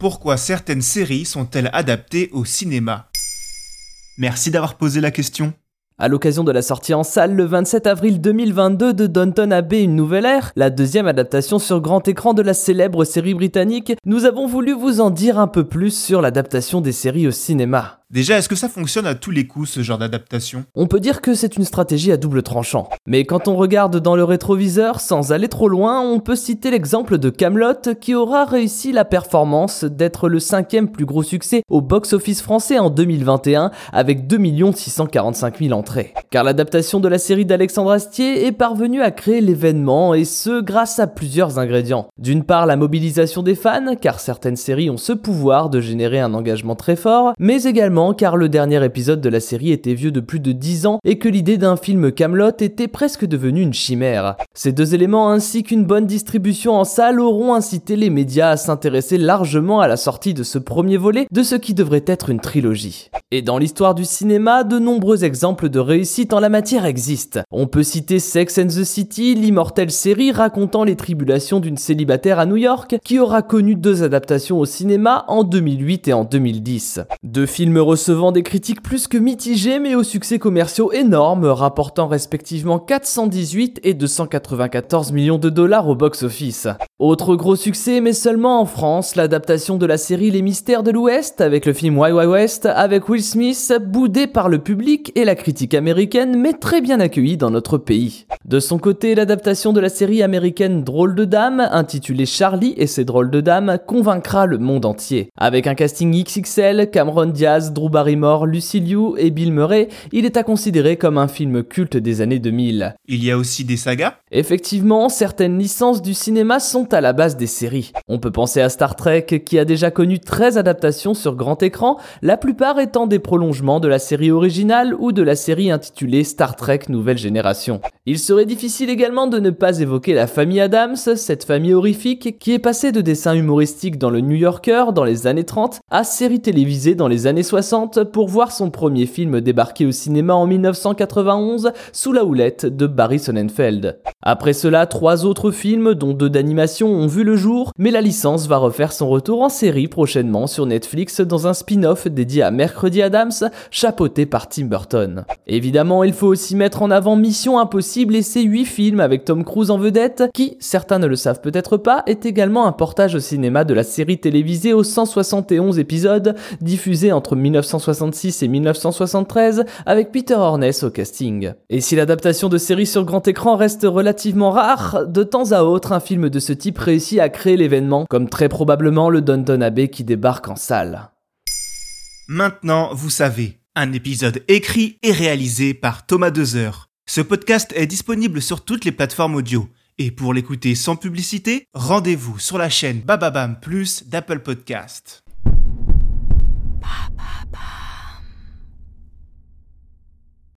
Pourquoi certaines séries sont-elles adaptées au cinéma Merci d'avoir posé la question. À l'occasion de la sortie en salle le 27 avril 2022 de Downton Abbey Une Nouvelle Ère, la deuxième adaptation sur grand écran de la célèbre série britannique, nous avons voulu vous en dire un peu plus sur l'adaptation des séries au cinéma. Déjà, est-ce que ça fonctionne à tous les coups ce genre d'adaptation? On peut dire que c'est une stratégie à double tranchant. Mais quand on regarde dans le rétroviseur, sans aller trop loin, on peut citer l'exemple de Camelot qui aura réussi la performance d'être le cinquième plus gros succès au box-office français en 2021 avec 2 645 000 entrées. Car l'adaptation de la série d'Alexandre Astier est parvenue à créer l'événement et ce grâce à plusieurs ingrédients. D'une part la mobilisation des fans, car certaines séries ont ce pouvoir de générer un engagement très fort, mais également car le dernier épisode de la série était vieux de plus de 10 ans et que l'idée d'un film Camelot était presque devenue une chimère. Ces deux éléments ainsi qu'une bonne distribution en salle auront incité les médias à s'intéresser largement à la sortie de ce premier volet de ce qui devrait être une trilogie. Et dans l'histoire du cinéma, de nombreux exemples de réussite en la matière existent. On peut citer Sex and the City, l'immortelle série racontant les tribulations d'une célibataire à New York qui aura connu deux adaptations au cinéma en 2008 et en 2010. Deux films recevant des critiques plus que mitigées mais aux succès commerciaux énormes, rapportant respectivement 418 et 294 millions de dollars au box-office. Autre gros succès, mais seulement en France, l'adaptation de la série Les Mystères de l'Ouest avec le film Wild West avec Will Smith, boudé par le public et la critique américaine mais très bien accueilli dans notre pays. De son côté, l'adaptation de la série américaine Drôle de Dame, intitulée Charlie et ses drôles de dames, convaincra le monde entier. Avec un casting XXL, Cameron Diaz, Drew Barrymore, Lucy Liu et Bill Murray, il est à considérer comme un film culte des années 2000. Il y a aussi des sagas? Effectivement, certaines licences du cinéma sont à la base des séries. On peut penser à Star Trek qui a déjà connu 13 adaptations sur grand écran, la plupart étant des prolongements de la série originale ou de la série intitulée Star Trek Nouvelle Génération. Il serait difficile également de ne pas évoquer la famille Adams, cette famille horrifique qui est passée de dessins humoristiques dans le New Yorker dans les années 30 à séries télévisées dans les années 60 pour voir son premier film débarquer au cinéma en 1991 sous la houlette de Barry Sonnenfeld. Après cela, trois autres films, dont deux d'animation, ont vu le jour, mais la licence va refaire son retour en série prochainement sur Netflix dans un spin-off dédié à Mercredi Adams, chapeauté par Tim Burton. Évidemment, il faut aussi mettre en avant Mission Impossible et ses huit films avec Tom Cruise en vedette, qui, certains ne le savent peut-être pas, est également un portage au cinéma de la série télévisée aux 171 épisodes diffusés entre 1966 et 1973 avec Peter Horness au casting. Et si l'adaptation de séries sur grand écran reste relativement rare, de temps à autre un film de ce type réussit à créer l'événement, comme très probablement le Downton Abbey qui débarque en salle. Maintenant, vous savez, un épisode écrit et réalisé par Thomas Dezer. Ce podcast est disponible sur toutes les plateformes audio. Et pour l'écouter sans publicité, rendez-vous sur la chaîne Bababam Plus d'Apple Podcast. ba ba ba